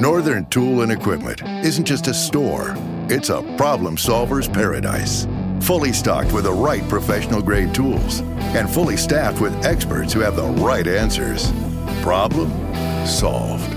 Northern Tool and Equipment isn't just a store, it's a problem solver's paradise. Fully stocked with the right professional grade tools and fully staffed with experts who have the right answers. Problem solved.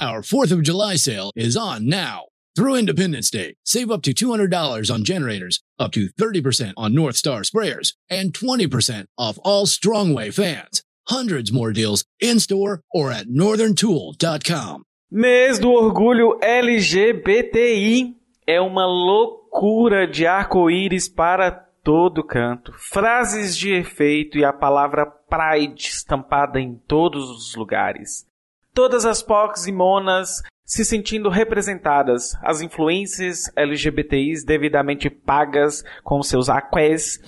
Our 4th of July sale is on now. Through Independence Day, save up to $200 on generators, up to 30% on North Star sprayers, and 20% off all Strongway fans. Hundreds more deals in store or at northerntool.com. Mês do orgulho LGBTI é uma loucura de arco-íris para todo canto. Frases de efeito e a palavra Pride estampada em todos os lugares. Todas as POCs e monas se sentindo representadas, as influências LGBTIs devidamente pagas com seus aqués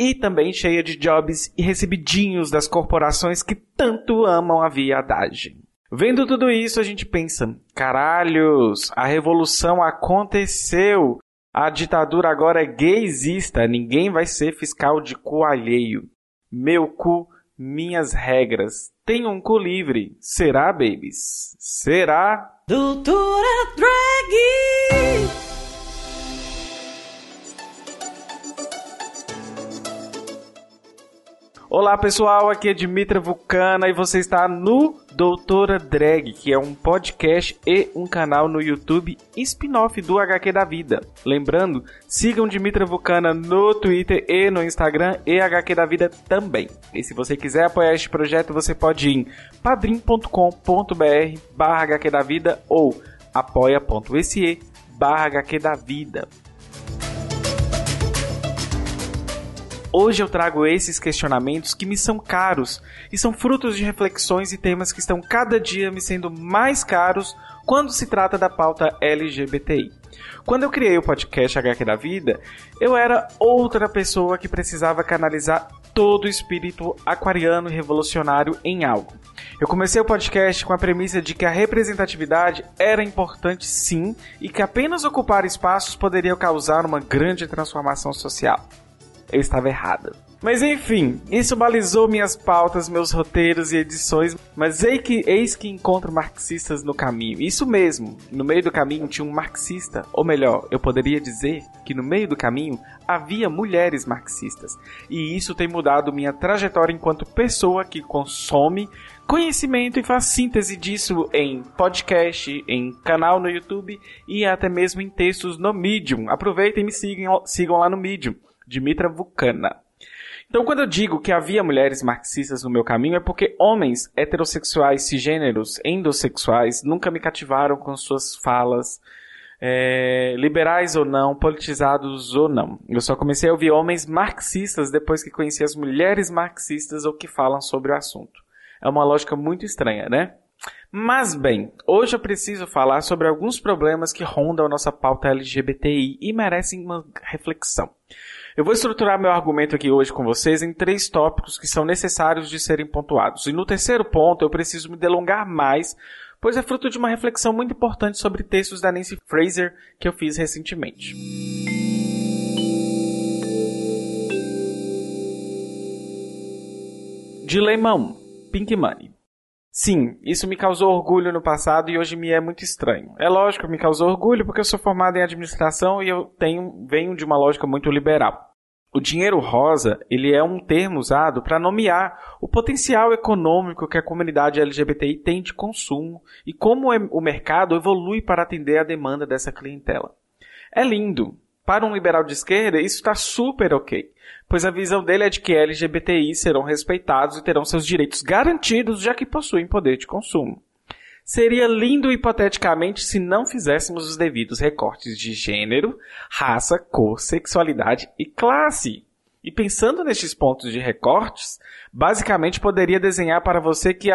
e também cheia de jobs e recebidinhos das corporações que tanto amam a viadagem. Vendo tudo isso, a gente pensa: caralhos, a revolução aconteceu. A ditadura agora é gaysista, ninguém vai ser fiscal de cu alheio. Meu cu, minhas regras. Tenho um cu livre. Será, babies? Será? Doutora Drag! Olá pessoal, aqui é Dimitra Vulcana e você está no Doutora Drag, que é um podcast e um canal no YouTube spin-off do HQ da Vida. Lembrando, sigam Dimitra Vulcana no Twitter e no Instagram e HQ da Vida também. E se você quiser apoiar este projeto, você pode ir em padrim.com.br barra HQ da Vida ou apoia.se barra HQ da Vida. Hoje eu trago esses questionamentos que me são caros e são frutos de reflexões e temas que estão cada dia me sendo mais caros quando se trata da pauta LGBTI. Quando eu criei o podcast HQ da Vida, eu era outra pessoa que precisava canalizar todo o espírito aquariano e revolucionário em algo. Eu comecei o podcast com a premissa de que a representatividade era importante sim e que apenas ocupar espaços poderia causar uma grande transformação social eu estava errada. Mas enfim, isso balizou minhas pautas, meus roteiros e edições, mas eis que, eis que encontro marxistas no caminho. Isso mesmo, no meio do caminho tinha um marxista, ou melhor, eu poderia dizer que no meio do caminho havia mulheres marxistas. E isso tem mudado minha trajetória enquanto pessoa que consome conhecimento e faz síntese disso em podcast, em canal no YouTube e até mesmo em textos no Medium. Aproveitem e me sigam, sigam lá no Medium. Dimitra Vulcana. Então, quando eu digo que havia mulheres marxistas no meu caminho, é porque homens heterossexuais, cisgêneros, endossexuais, nunca me cativaram com suas falas, é, liberais ou não, politizados ou não. Eu só comecei a ouvir homens marxistas depois que conheci as mulheres marxistas ou que falam sobre o assunto. É uma lógica muito estranha, né? Mas bem, hoje eu preciso falar sobre alguns problemas que rondam a nossa pauta LGBTI e merecem uma reflexão. Eu vou estruturar meu argumento aqui hoje com vocês em três tópicos que são necessários de serem pontuados. E no terceiro ponto eu preciso me delongar mais, pois é fruto de uma reflexão muito importante sobre textos da Nancy Fraser que eu fiz recentemente. Dilema 1. Pink Money. Sim, isso me causou orgulho no passado e hoje me é muito estranho. É lógico, me causou orgulho porque eu sou formado em administração e eu tenho, venho de uma lógica muito liberal. O dinheiro rosa, ele é um termo usado para nomear o potencial econômico que a comunidade LGBTI tem de consumo e como é, o mercado evolui para atender a demanda dessa clientela. É lindo. Para um liberal de esquerda, isso está super ok pois a visão dele é de que LGBTI serão respeitados e terão seus direitos garantidos, já que possuem poder de consumo. Seria lindo hipoteticamente se não fizéssemos os devidos recortes de gênero, raça, cor, sexualidade e classe. E pensando nestes pontos de recortes, basicamente poderia desenhar para você que,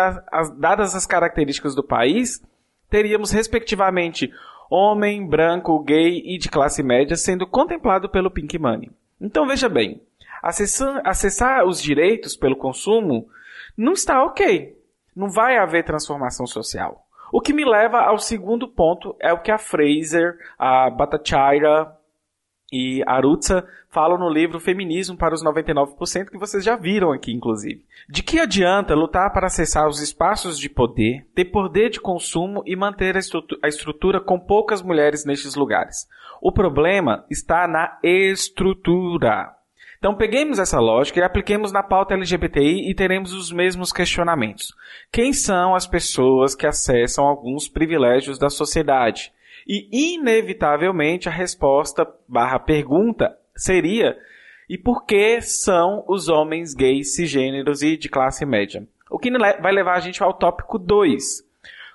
dadas as características do país, teríamos respectivamente homem, branco, gay e de classe média sendo contemplado pelo Pink Money. Então veja bem, acessar, acessar os direitos pelo consumo não está ok. Não vai haver transformação social. O que me leva ao segundo ponto é o que a Fraser, a Bhattacharya e Arutza falam no livro Feminismo para os 99%, que vocês já viram aqui, inclusive. De que adianta lutar para acessar os espaços de poder, ter poder de consumo e manter a estrutura, a estrutura com poucas mulheres nestes lugares? O problema está na estrutura. Então peguemos essa lógica e apliquemos na pauta LGBTI e teremos os mesmos questionamentos. Quem são as pessoas que acessam alguns privilégios da sociedade? E, inevitavelmente, a resposta barra pergunta seria e por que são os homens gays, cisgêneros e de classe média? O que vai levar a gente ao tópico 2.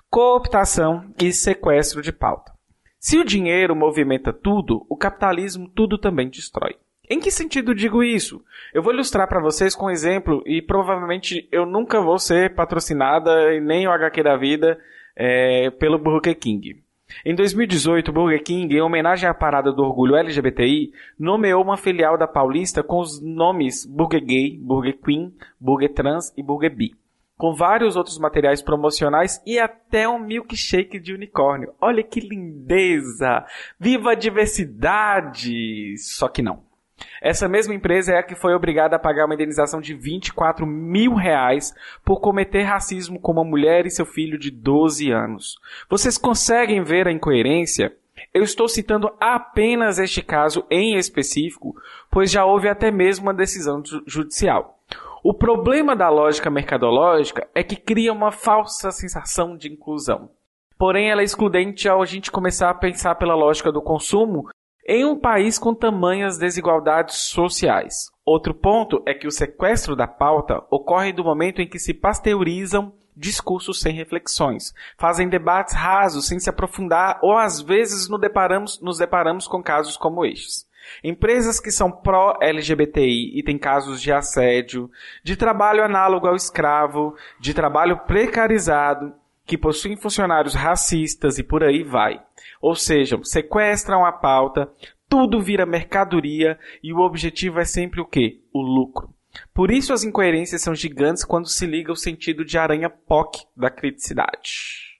Cooptação e sequestro de pauta. Se o dinheiro movimenta tudo, o capitalismo tudo também destrói. Em que sentido digo isso? Eu vou ilustrar para vocês com um exemplo e provavelmente eu nunca vou ser patrocinada, nem o HQ da vida, é, pelo Burger King. Em 2018, o Burger King, em homenagem à parada do orgulho LGBTI, nomeou uma filial da Paulista com os nomes Burger Gay, Burger Queen, Burger Trans e Burger Bi. Com vários outros materiais promocionais e até um milkshake de unicórnio. Olha que lindeza! Viva a diversidade! Só que não. Essa mesma empresa é a que foi obrigada a pagar uma indenização de 24 mil reais por cometer racismo com uma mulher e seu filho de 12 anos. Vocês conseguem ver a incoerência? Eu estou citando apenas este caso em específico, pois já houve até mesmo uma decisão judicial. O problema da lógica mercadológica é que cria uma falsa sensação de inclusão. Porém, ela é excludente ao a gente começar a pensar pela lógica do consumo em um país com tamanhas desigualdades sociais. Outro ponto é que o sequestro da pauta ocorre do momento em que se pasteurizam discursos sem reflexões, fazem debates rasos sem se aprofundar ou às vezes nos deparamos, nos deparamos com casos como estes. Empresas que são pró-LGBTI e têm casos de assédio, de trabalho análogo ao escravo, de trabalho precarizado, que possuem funcionários racistas e por aí vai. Ou seja, sequestram a pauta, tudo vira mercadoria e o objetivo é sempre o quê? O lucro. Por isso as incoerências são gigantes quando se liga o sentido de aranha POC da criticidade.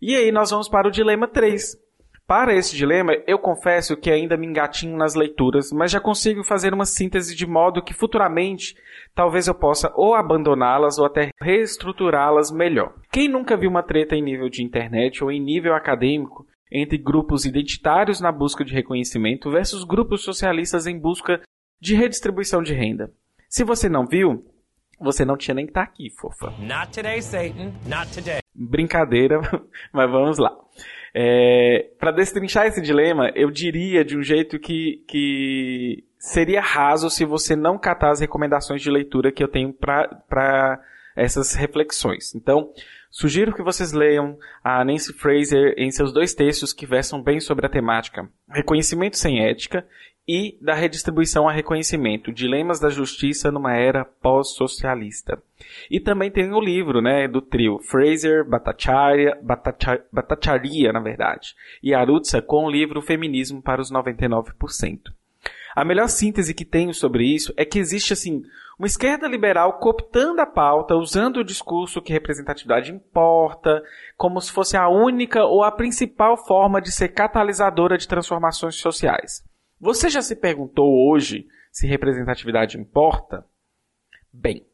E aí nós vamos para o dilema 3. Para esse dilema, eu confesso que ainda me engatinho nas leituras, mas já consigo fazer uma síntese de modo que futuramente talvez eu possa ou abandoná-las ou até reestruturá-las melhor. Quem nunca viu uma treta em nível de internet ou em nível acadêmico entre grupos identitários na busca de reconhecimento versus grupos socialistas em busca de redistribuição de renda. Se você não viu, você não tinha nem que estar tá aqui, fofa. Not today, Satan. Not today. Brincadeira, mas vamos lá. É, para destrinchar esse dilema, eu diria de um jeito que, que seria raso se você não catar as recomendações de leitura que eu tenho para essas reflexões. Então, Sugiro que vocês leiam a Nancy Fraser em seus dois textos que versam bem sobre a temática Reconhecimento sem Ética e da Redistribuição a Reconhecimento, Dilemas da Justiça numa Era Pós-Socialista. E também tem o livro né, do trio Fraser, Batacharia, Batacharia, na verdade, e Arutza com o livro Feminismo para os 99%. A melhor síntese que tenho sobre isso é que existe assim uma esquerda liberal cooptando a pauta, usando o discurso que representatividade importa, como se fosse a única ou a principal forma de ser catalisadora de transformações sociais. Você já se perguntou hoje se representatividade importa? Bem,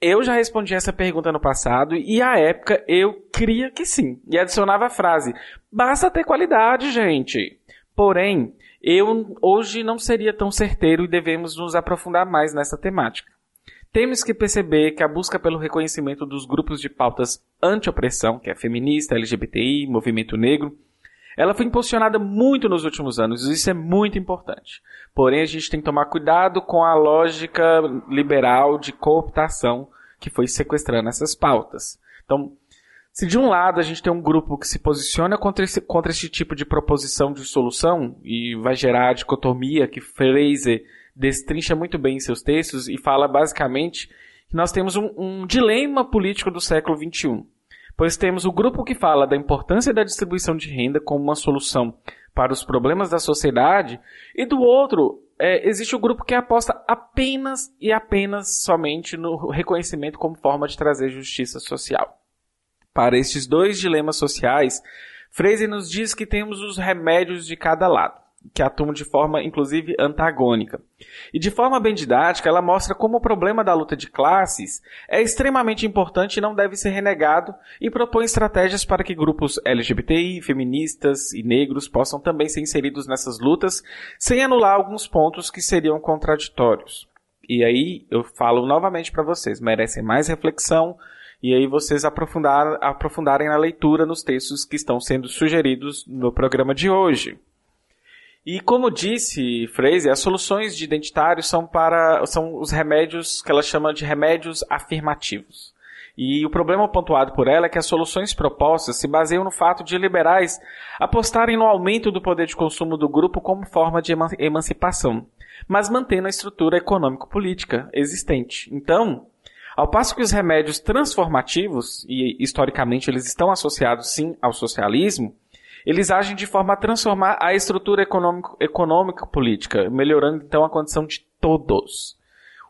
eu já respondi essa pergunta no passado e à época eu cria que sim. E adicionava a frase: basta ter qualidade, gente. Porém, eu hoje não seria tão certeiro e devemos nos aprofundar mais nessa temática. Temos que perceber que a busca pelo reconhecimento dos grupos de pautas anti-opressão, que é feminista, LGBTI, movimento negro, ela foi impulsionada muito nos últimos anos, e isso é muito importante. Porém, a gente tem que tomar cuidado com a lógica liberal de cooptação que foi sequestrando essas pautas. Então, se de um lado a gente tem um grupo que se posiciona contra esse, contra esse tipo de proposição de solução e vai gerar a dicotomia que Fraser destrincha muito bem em seus textos e fala basicamente que nós temos um, um dilema político do século XXI. Pois temos o grupo que fala da importância da distribuição de renda como uma solução para os problemas da sociedade, e do outro, é, existe o grupo que aposta apenas e apenas somente no reconhecimento como forma de trazer justiça social. Para estes dois dilemas sociais, Fraser nos diz que temos os remédios de cada lado. que atuam de forma, inclusive, antagônica. E de forma bem didática, ela mostra como o problema da luta de classes é extremamente importante e não deve ser renegado, e propõe estratégias para que grupos LGBTI, feministas e negros possam também ser inseridos nessas lutas, sem anular alguns pontos que seriam contraditórios. E aí eu falo novamente para vocês, merecem mais reflexão, e aí vocês aprofundar, aprofundarem na leitura nos textos que estão sendo sugeridos no programa de hoje. E como disse Fraser, as soluções de identitários são para são os remédios que ela chama de remédios afirmativos. E o problema pontuado por ela é que as soluções propostas se baseiam no fato de liberais apostarem no aumento do poder de consumo do grupo como forma de emancipação, mas mantendo a estrutura econômico-política existente. Então, ao passo que os remédios transformativos, e historicamente eles estão associados sim ao socialismo, eles agem de forma a transformar a estrutura econômica política, melhorando então a condição de todos.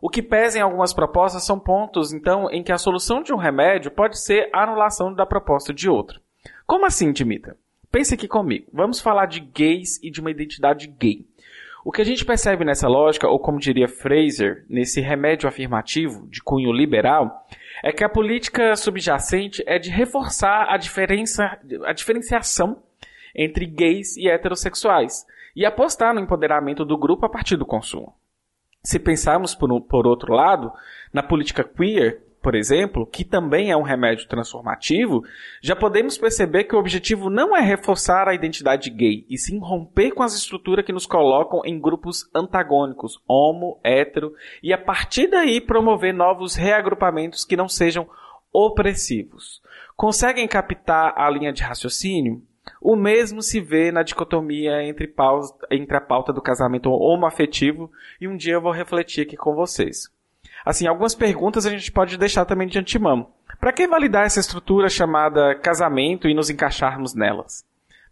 O que pesa em algumas propostas são pontos, então, em que a solução de um remédio pode ser a anulação da proposta de outro. Como assim, Dimitra? Pense aqui comigo. Vamos falar de gays e de uma identidade gay. O que a gente percebe nessa lógica, ou como diria Fraser, nesse remédio afirmativo de cunho liberal, é que a política subjacente é de reforçar a, diferença, a diferenciação entre gays e heterossexuais e apostar no empoderamento do grupo a partir do consumo. Se pensarmos, por, por outro lado, na política queer, por exemplo, que também é um remédio transformativo, já podemos perceber que o objetivo não é reforçar a identidade gay, e sim romper com as estruturas que nos colocam em grupos antagônicos, homo, hétero, e a partir daí promover novos reagrupamentos que não sejam opressivos. Conseguem captar a linha de raciocínio? O mesmo se vê na dicotomia entre, entre a pauta do casamento homoafetivo e um dia eu vou refletir aqui com vocês. Assim, algumas perguntas a gente pode deixar também de antemão. Para que validar essa estrutura chamada casamento e nos encaixarmos nelas?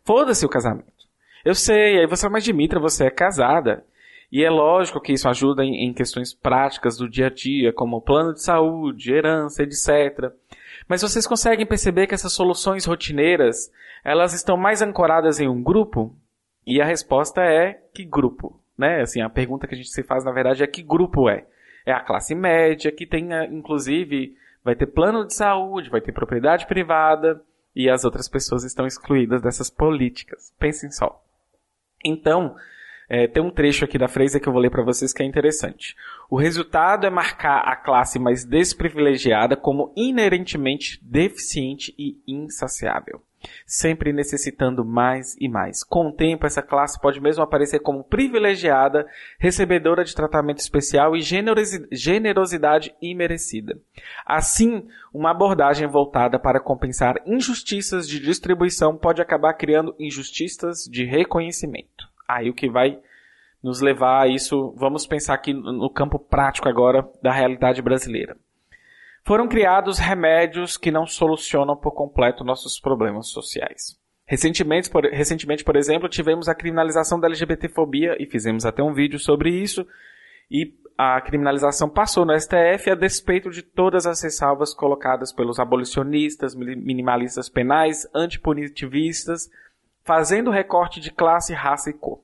Foda-se o casamento. Eu sei, aí você, mas Dimitra, você é casada. E é lógico que isso ajuda em, em questões práticas do dia a dia, como plano de saúde, herança, etc. Mas vocês conseguem perceber que essas soluções rotineiras, elas estão mais ancoradas em um grupo? E a resposta é que grupo, né? Assim, a pergunta que a gente se faz na verdade é que grupo é? É a classe média que tem, eh, inclusive, vai ter plano de saúde, vai ter propriedade privada e as outras pessoas estão excluídas dessas políticas. Pensem só. Então, é, tem um trecho aqui da Fraser que eu vou ler para vocês que é interessante. O resultado é marcar a classe mais desprivilegiada como inerentemente deficiente e insaciável, sempre necessitando mais e mais. Com o tempo, essa classe pode mesmo aparecer como privilegiada, recebedora de tratamento especial e generosidade imerecida. Assim, uma abordagem voltada para compensar injustiças de distribuição pode acabar criando injustiças de reconhecimento. Aí o que vai nos levar a isso, vamos pensar aqui no campo prático agora da realidade brasileira. Foram criados remédios que não solucionam por completo nossos problemas sociais. Recentemente por, recentemente, por exemplo, tivemos a criminalização da LGBTfobia e fizemos até um vídeo sobre isso. E a criminalização passou no STF a despeito de todas as ressalvas colocadas pelos abolicionistas, minimalistas penais, antipunitivistas, fazendo recorte de classe, raça e cor.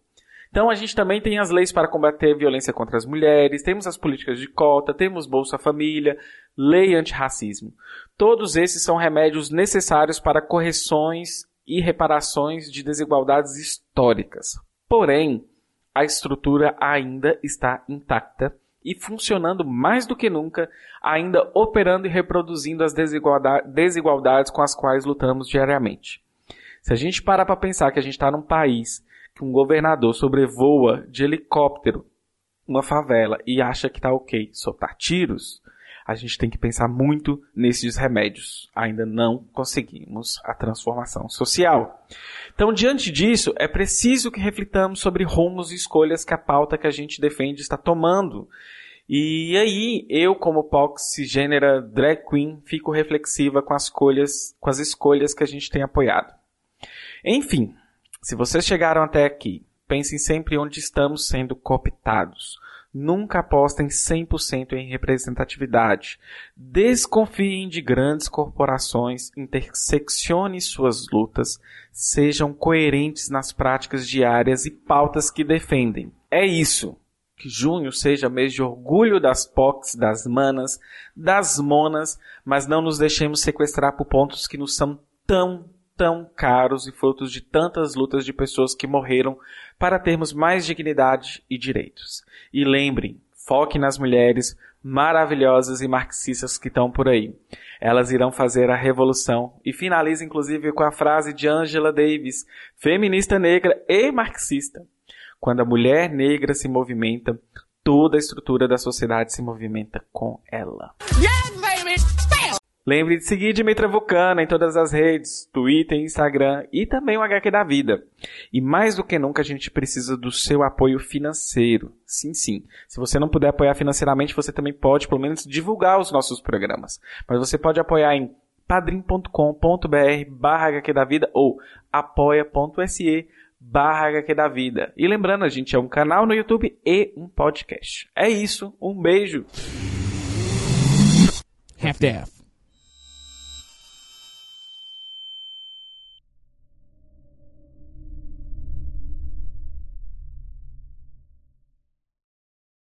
Então a gente também tem as leis para combater violência contra as mulheres, temos as políticas de cota, temos Bolsa Família, lei antirracismo. Todos esses são remédios necessários para correções e reparações de desigualdades históricas. Porém, a estrutura ainda está intacta e funcionando mais do que nunca, ainda operando e reproduzindo as desigualdades com as quais lutamos diariamente. Se a gente parar para pensar que a gente está num país que um governador sobrevoa de helicóptero uma favela e acha que está ok soltar tiros, a gente tem que pensar muito nesses remédios. Ainda não conseguimos a transformação social. Então, diante disso, é preciso que reflitamos sobre rumos e escolhas que a pauta que a gente defende está tomando. E aí, eu, como gênera drag queen, fico reflexiva com as escolhas, com as escolhas que a gente tem apoiado. Enfim, se vocês chegaram até aqui, pensem sempre onde estamos sendo cooptados. Nunca apostem 100% em representatividade. Desconfiem de grandes corporações, interseccione suas lutas, sejam coerentes nas práticas diárias e pautas que defendem. É isso. Que junho seja mês de orgulho das POCs, das manas, das monas, mas não nos deixemos sequestrar por pontos que nos são tão, tão caros e frutos de tantas lutas de pessoas que morreram para termos mais dignidade e direitos. E lembrem, foque nas mulheres maravilhosas e marxistas que estão por aí. Elas irão fazer a revolução e finaliza inclusive com a frase de Angela Davis, feminista negra e marxista. Quando a mulher negra se movimenta, toda a estrutura da sociedade se movimenta com ela. Lembre de seguir Dimitra Vulcana em todas as redes, Twitter, Instagram e também o HQ da Vida. E mais do que nunca a gente precisa do seu apoio financeiro. Sim, sim. Se você não puder apoiar financeiramente, você também pode, pelo menos, divulgar os nossos programas. Mas você pode apoiar em padrim.com.br barra HQ da Vida ou apoia.se barra HQ da Vida. E lembrando, a gente é um canal no YouTube e um podcast. É isso, um beijo. Half-Death.